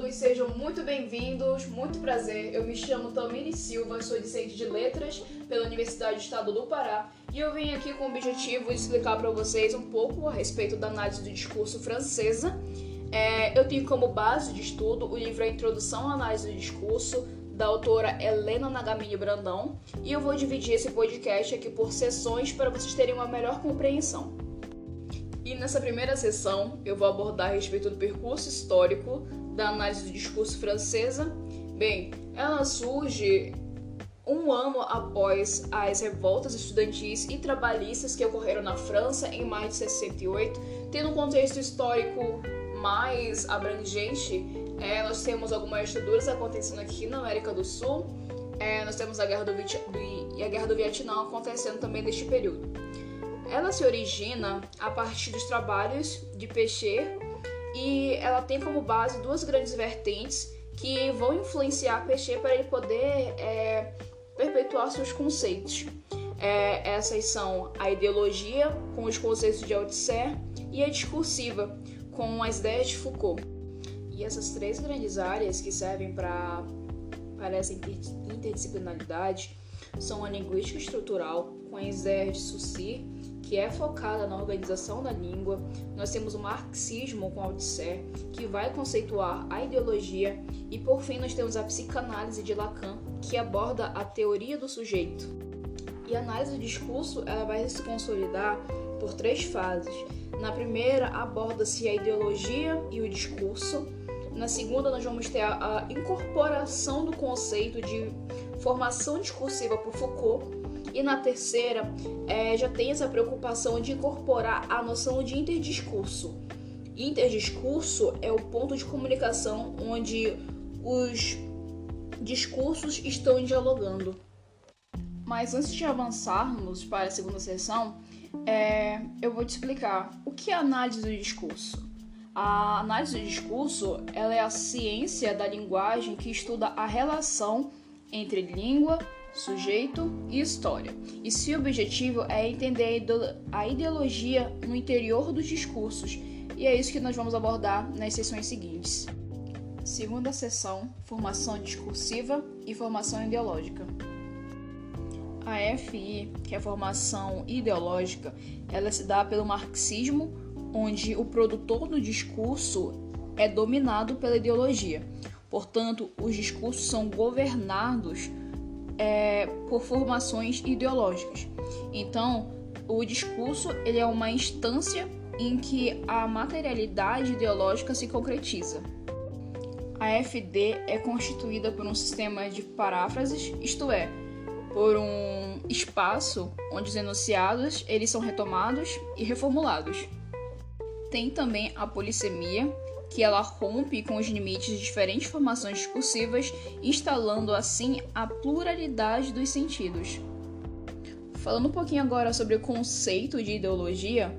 todos, sejam muito bem-vindos, muito prazer. Eu me chamo Tamiri Silva, sou discente de letras pela Universidade do Estado do Pará e eu vim aqui com o objetivo de explicar para vocês um pouco a respeito da análise do discurso francesa. É, eu tenho como base de estudo o livro A Introdução à Análise do Discurso, da autora Helena Nagamini Brandão, e eu vou dividir esse podcast aqui por sessões para vocês terem uma melhor compreensão. E nessa primeira sessão eu vou abordar a respeito do percurso histórico da análise do discurso francesa. Bem, ela surge um ano após as revoltas estudantis e trabalhistas que ocorreram na França em maio de 68, tendo um contexto histórico mais abrangente, é, nós temos algumas estruturas acontecendo aqui na América do Sul, é, nós temos a Guerra do, do, e a Guerra do Vietnã acontecendo também neste período. Ela se origina a partir dos trabalhos de Peixe e ela tem como base duas grandes vertentes que vão influenciar Peixe para ele poder é, perpetuar seus conceitos. É, essas são a ideologia, com os conceitos de Althusser, e a discursiva, com as ideias de Foucault. E essas três grandes áreas que servem para essa interdisciplinaridade são a linguística estrutural, com as ideias de Saussure, que é focada na organização da língua. Nós temos o marxismo com Althusser, que vai conceituar a ideologia. E por fim, nós temos a psicanálise de Lacan, que aborda a teoria do sujeito. E a análise do discurso ela vai se consolidar por três fases. Na primeira, aborda-se a ideologia e o discurso. Na segunda, nós vamos ter a, incorporação do conceito de formação discursiva por Foucault e na terceira, é, já tem essa preocupação de incorporar a noção de interdiscurso. Interdiscurso é o ponto de comunicação onde os discursos estão dialogando. Mas antes de avançarmos para a segunda sessão, é, eu vou te explicar o que é análise do discurso. A análise do discurso ela é a ciência da linguagem que estuda a relação entre língua, sujeito e história. E seu objetivo é entender a ideologia no interior dos discursos, e é isso que nós vamos abordar nas sessões seguintes. Segunda sessão: Formação discursiva e formação ideológica. A FI, que é a formação ideológica, ela se dá pelo marxismo, onde o produtor do discurso é dominado pela ideologia. Portanto, os discursos são governados é, por formações ideológicas. Então, o discurso ele é uma instância em que a materialidade ideológica se concretiza. A FD é constituída por um sistema de paráfrases, isto é, por um espaço onde os enunciados eles são retomados e reformulados. Tem também a polissemia, que ela rompe com os limites de diferentes formações discursivas, instalando assim a pluralidade dos sentidos. Falando um pouquinho agora sobre o conceito de ideologia,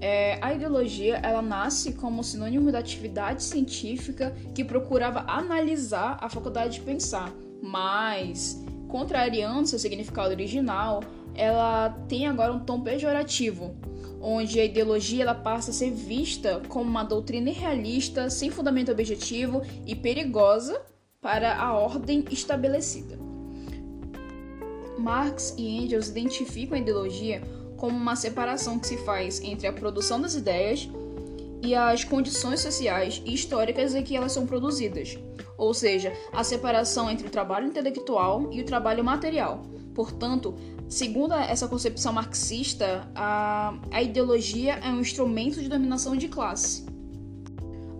é, a ideologia ela nasce como sinônimo da atividade científica que procurava analisar a faculdade de pensar, mas, contrariando seu significado original, ela tem agora um tom pejorativo, onde a ideologia ela passa a ser vista como uma doutrina irrealista, sem fundamento objetivo e perigosa para a ordem estabelecida. Marx e Engels identificam a ideologia como uma separação que se faz entre a produção das ideias e as condições sociais e históricas em que elas são produzidas, ou seja, a separação entre o trabalho intelectual e o trabalho material. Portanto, Segundo essa concepção marxista, a, a ideologia é um instrumento de dominação de classe.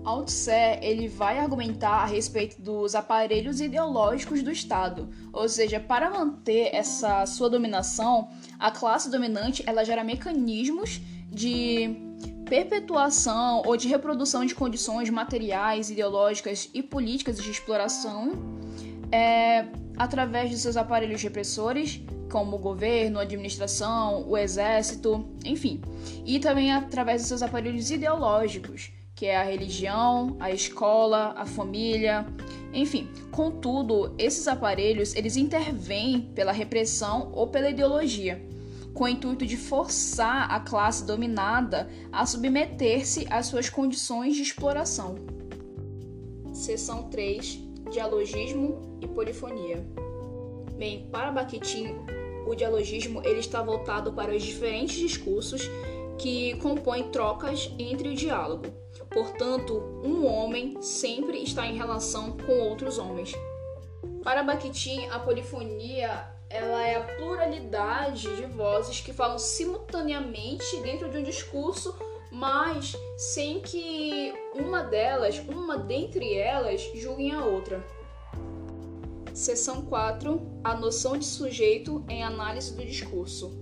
Althusser ele vai argumentar a respeito dos aparelhos ideológicos do Estado, ou seja, para manter essa sua dominação, a classe dominante ela gera mecanismos de perpetuação ou de reprodução de condições materiais, ideológicas e políticas de exploração é, através de seus aparelhos repressores, como o governo, a administração, o exército, enfim, e também através de seus aparelhos ideológicos, que é a religião, a escola, a família, enfim. Contudo, esses aparelhos eles intervêm pela repressão ou pela ideologia, com o intuito de forçar a classe dominada a submeter-se às suas condições de exploração. Seção 3: Dialogismo e Polifonia. Bem, para Bakhtin, o dialogismo ele está voltado para os diferentes discursos que compõem trocas entre o diálogo. Portanto, um homem sempre está em relação com outros homens. Para Bakhtin, a polifonia ela é a pluralidade de vozes que falam simultaneamente dentro de um discurso, mas sem que uma delas, uma dentre elas, julguem a outra. Seção 4: A noção de sujeito em análise do discurso.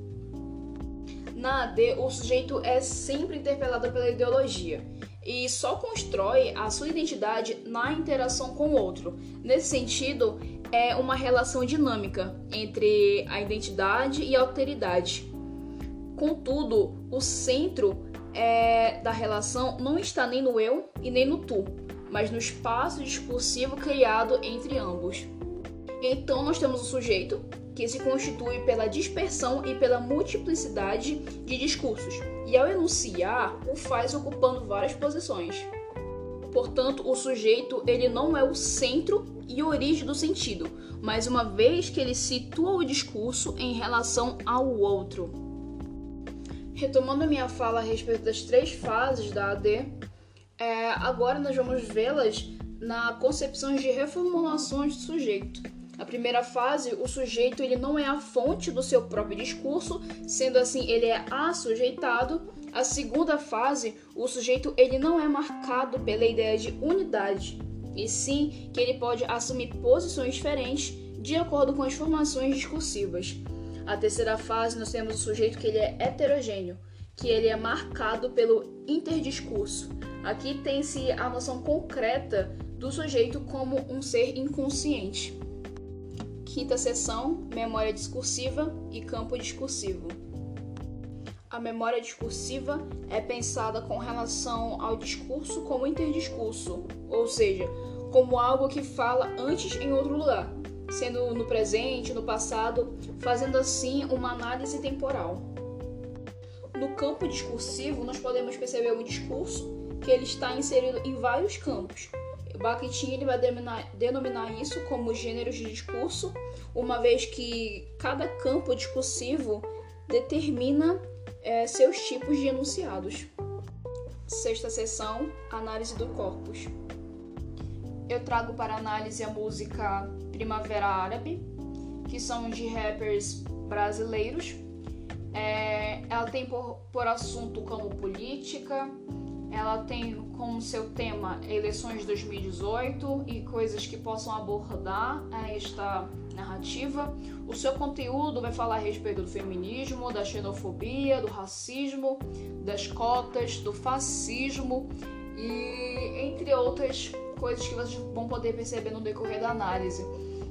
Na AD, o sujeito é sempre interpelado pela ideologia e só constrói a sua identidade na interação com o outro. Nesse sentido, é uma relação dinâmica entre a identidade e a alteridade. Contudo, o centro é, da relação não está nem no eu e nem no tu, mas no espaço discursivo criado entre ambos. Então, nós temos o sujeito, que se constitui pela dispersão e pela multiplicidade de discursos, e ao enunciar, o faz ocupando várias posições. Portanto, o sujeito ele não é o centro e origem do sentido, mas uma vez que ele situa o discurso em relação ao outro. Retomando a minha fala a respeito das três fases da AD, é, agora nós vamos vê-las na concepção de reformulações do sujeito. Na primeira fase, o sujeito ele não é a fonte do seu próprio discurso, sendo assim ele é assujeitado. A segunda fase, o sujeito ele não é marcado pela ideia de unidade, e sim que ele pode assumir posições diferentes de acordo com as formações discursivas. A terceira fase, nós temos o sujeito que ele é heterogêneo, que ele é marcado pelo interdiscurso. Aqui tem-se a noção concreta do sujeito como um ser inconsciente. Quinta seção: memória discursiva e campo discursivo. A memória discursiva é pensada com relação ao discurso como interdiscurso, ou seja, como algo que fala antes em outro lugar, sendo no presente, no passado, fazendo assim uma análise temporal. No campo discursivo, nós podemos perceber o discurso que ele está inserido em vários campos, Bakhtin ele vai denominar, denominar isso como gêneros de discurso, uma vez que cada campo discursivo determina é, seus tipos de enunciados. Sexta sessão, análise do corpus. Eu trago para análise a música Primavera Árabe, que são de rappers brasileiros. É, ela tem por, por assunto como política, ela tem como seu tema eleições de 2018 e coisas que possam abordar esta narrativa. O seu conteúdo vai falar a respeito do feminismo, da xenofobia, do racismo, das cotas, do fascismo e entre outras coisas que vocês vão poder perceber no decorrer da análise.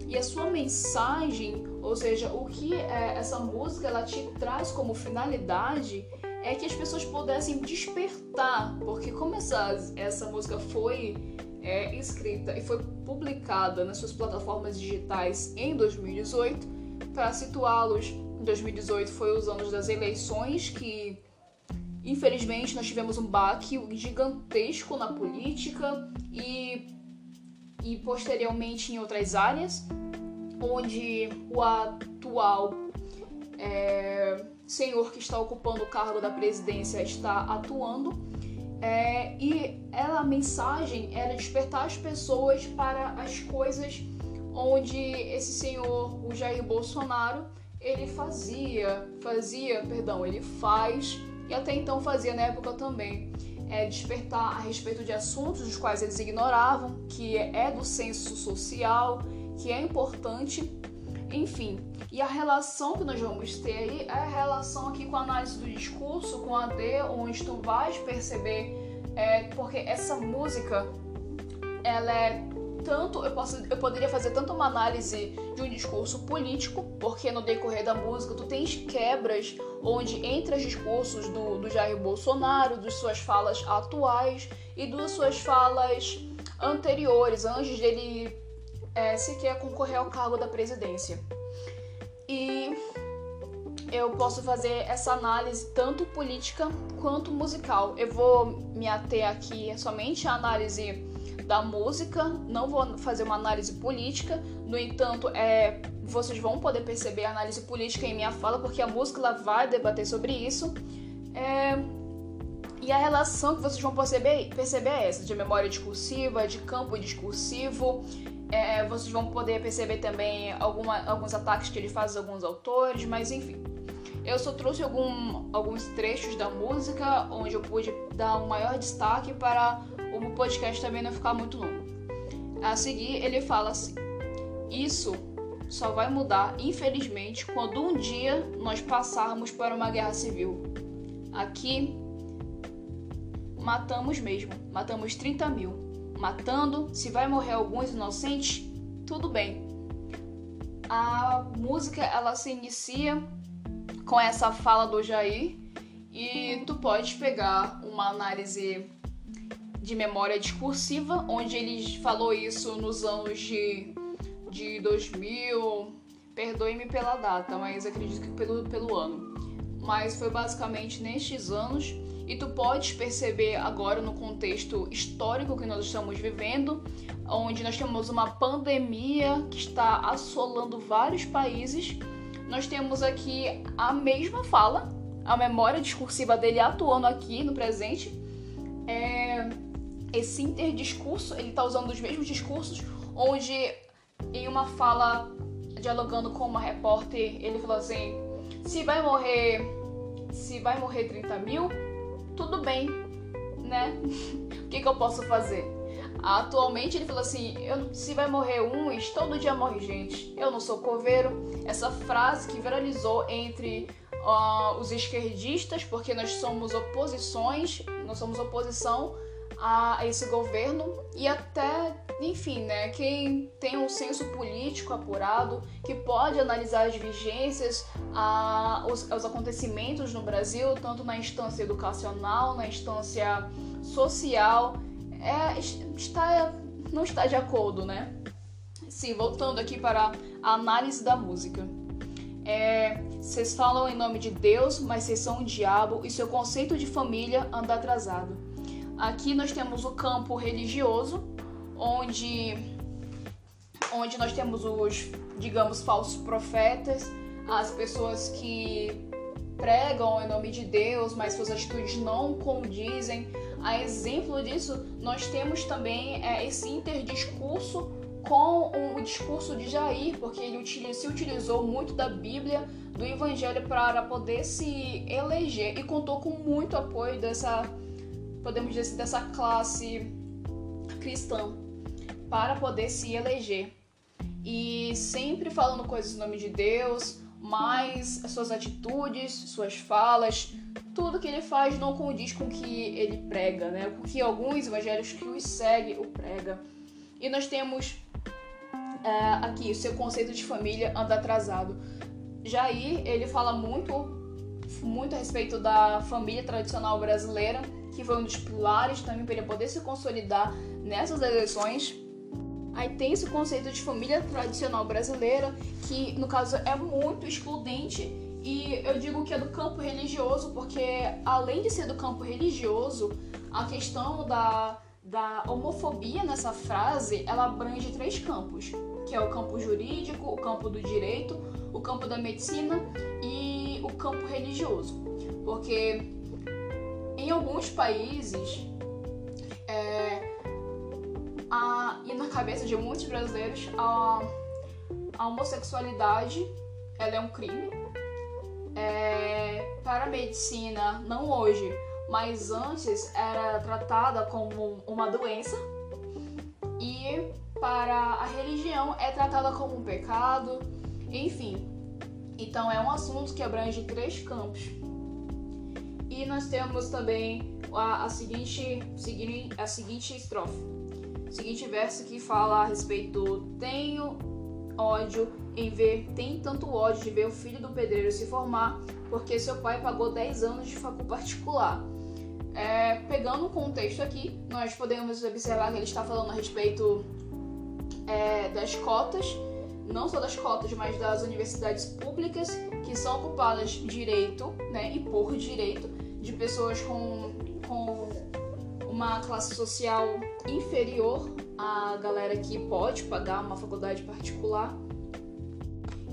E a sua mensagem, ou seja, o que é, essa música ela te traz como finalidade é que as pessoas pudessem despertar, porque como essa, essa música foi é, escrita e foi publicada nas suas plataformas digitais em 2018, para situá-los, em 2018 foi os anos das eleições que infelizmente nós tivemos um baque gigantesco na política e, e posteriormente em outras áreas, onde o atual é, senhor que está ocupando o cargo da presidência está atuando. É, e ela, a mensagem era despertar as pessoas para as coisas onde esse senhor, o Jair Bolsonaro, ele fazia, fazia, perdão, ele faz e até então fazia na época também, é, despertar a respeito de assuntos dos quais eles ignoravam, que é do senso social, que é importante enfim, e a relação que nós vamos ter aí é a relação aqui com a análise do discurso, com a D, onde tu vais perceber, é, porque essa música, ela é tanto, eu, posso, eu poderia fazer tanto uma análise de um discurso político, porque no decorrer da música tu tens quebras onde entre os discursos do, do Jair Bolsonaro, das suas falas atuais e das suas falas anteriores, antes dele é, se quer concorrer ao cargo da presidência. E eu posso fazer essa análise tanto política quanto musical. Eu vou me ater aqui somente à análise da música, não vou fazer uma análise política, no entanto, é, vocês vão poder perceber a análise política em minha fala, porque a música ela vai debater sobre isso. É, e a relação que vocês vão perceber, perceber é essa, de memória discursiva, de campo discursivo. É, vocês vão poder perceber também alguma, alguns ataques que ele faz a alguns autores, mas enfim. Eu só trouxe algum, alguns trechos da música onde eu pude dar um maior destaque para o podcast também não ficar muito longo. A seguir, ele fala assim: Isso só vai mudar, infelizmente, quando um dia nós passarmos para uma guerra civil. Aqui matamos mesmo, matamos 30 mil. Matando, se vai morrer alguns inocentes, tudo bem. A música ela se inicia com essa fala do Jair e tu pode pegar uma análise de memória discursiva, onde ele falou isso nos anos de, de 2000, perdoe-me pela data, mas acredito que pelo, pelo ano. Mas foi basicamente nestes anos e tu podes perceber agora no contexto histórico que nós estamos vivendo, onde nós temos uma pandemia que está assolando vários países. Nós temos aqui a mesma fala, a memória discursiva dele atuando aqui no presente. É, esse interdiscurso, ele está usando os mesmos discursos, onde em uma fala, dialogando com uma repórter, ele falou assim: se vai morrer, se vai morrer 30 mil, tudo bem, né? o que, que eu posso fazer? Atualmente ele falou assim: se vai morrer uns, todo dia morre gente. Eu não sou coveiro. Essa frase que viralizou entre uh, os esquerdistas, porque nós somos oposições, nós somos oposição a esse governo e até, enfim, né, quem tem um senso político apurado, que pode analisar as vigências, a, os, os acontecimentos no Brasil, tanto na instância educacional, na instância social, é, está, não está de acordo, né? Sim, voltando aqui para a análise da música. É, vocês falam em nome de Deus, mas vocês são o diabo e seu conceito de família anda atrasado. Aqui nós temos o campo religioso, onde, onde nós temos os, digamos, falsos profetas, as pessoas que pregam em nome de Deus, mas suas atitudes não condizem. A exemplo disso, nós temos também é, esse interdiscurso com o discurso de Jair, porque ele se utilizou muito da Bíblia, do Evangelho, para poder se eleger e contou com muito apoio dessa podemos dizer assim, dessa classe cristã para poder se eleger. E sempre falando coisas em nome de Deus, mas suas atitudes, suas falas, tudo que ele faz não condiz com o que ele prega, né? Com que alguns evangelhos que os seguem o prega. E nós temos é, aqui o seu conceito de família anda atrasado. Jair, ele fala muito, muito a respeito da família tradicional brasileira que foi um dos pilares também para ele poder se consolidar nessas eleições. Aí tem esse conceito de família tradicional brasileira, que no caso é muito excludente, e eu digo que é do campo religioso, porque além de ser do campo religioso, a questão da, da homofobia nessa frase ela abrange três campos, que é o campo jurídico, o campo do direito, o campo da medicina e o campo religioso. Porque em alguns países, é, a, e na cabeça de muitos brasileiros, a, a homossexualidade ela é um crime. É, para a medicina, não hoje, mas antes era tratada como uma doença. E para a religião é tratada como um pecado, enfim. Então é um assunto que abrange três campos. E nós temos também a, a, seguinte, a seguinte estrofe, o seguinte verso que fala a respeito do tenho ódio em ver, tem tanto ódio de ver o filho do pedreiro se formar, porque seu pai pagou 10 anos de facul particular. É, pegando o contexto aqui, nós podemos observar que ele está falando a respeito é, das cotas, não só das cotas, mas das universidades públicas que são ocupadas direito né, e por direito de pessoas com, com uma classe social inferior à galera que pode pagar uma faculdade particular.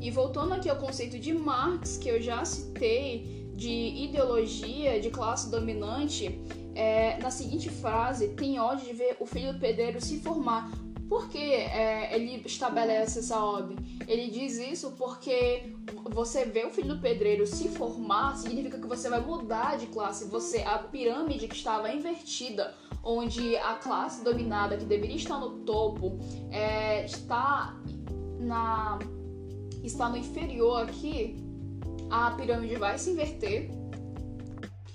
E voltando aqui ao conceito de Marx, que eu já citei, de ideologia de classe dominante, é, na seguinte frase, tem ódio de ver o filho do pedreiro se formar. Por que é, ele estabelece essa ordem? Ele diz isso porque você vê o filho do pedreiro se formar, significa que você vai mudar de classe. Você, a pirâmide que estava invertida, onde a classe dominada, que deveria estar no topo, é, está na está no inferior aqui, a pirâmide vai se inverter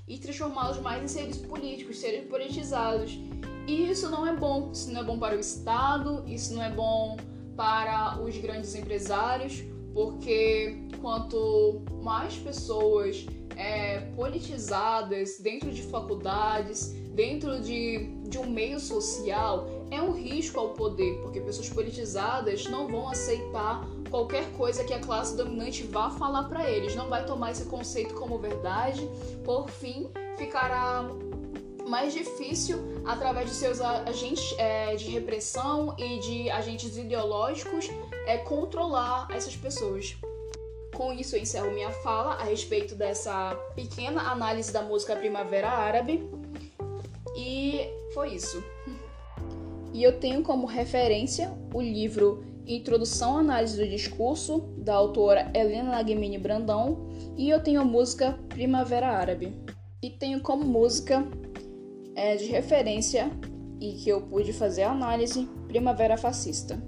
e transformá-los mais em seres políticos, seres politizados. E isso não é bom. Isso não é bom para o Estado, isso não é bom para os grandes empresários, porque quanto mais pessoas é, politizadas dentro de faculdades, dentro de, de um meio social, é um risco ao poder, porque pessoas politizadas não vão aceitar qualquer coisa que a classe dominante vá falar para eles, não vai tomar esse conceito como verdade. Por fim, ficará mais difícil através de seus agentes é, de repressão e de agentes ideológicos é controlar essas pessoas. Com isso, eu encerro minha fala a respeito dessa pequena análise da música Primavera Árabe. E foi isso. E eu tenho como referência o livro Introdução à Análise do Discurso, da autora Helena Lagmini Brandão, e eu tenho a música Primavera Árabe. E tenho como música é, de referência e que eu pude fazer a análise Primavera Fascista.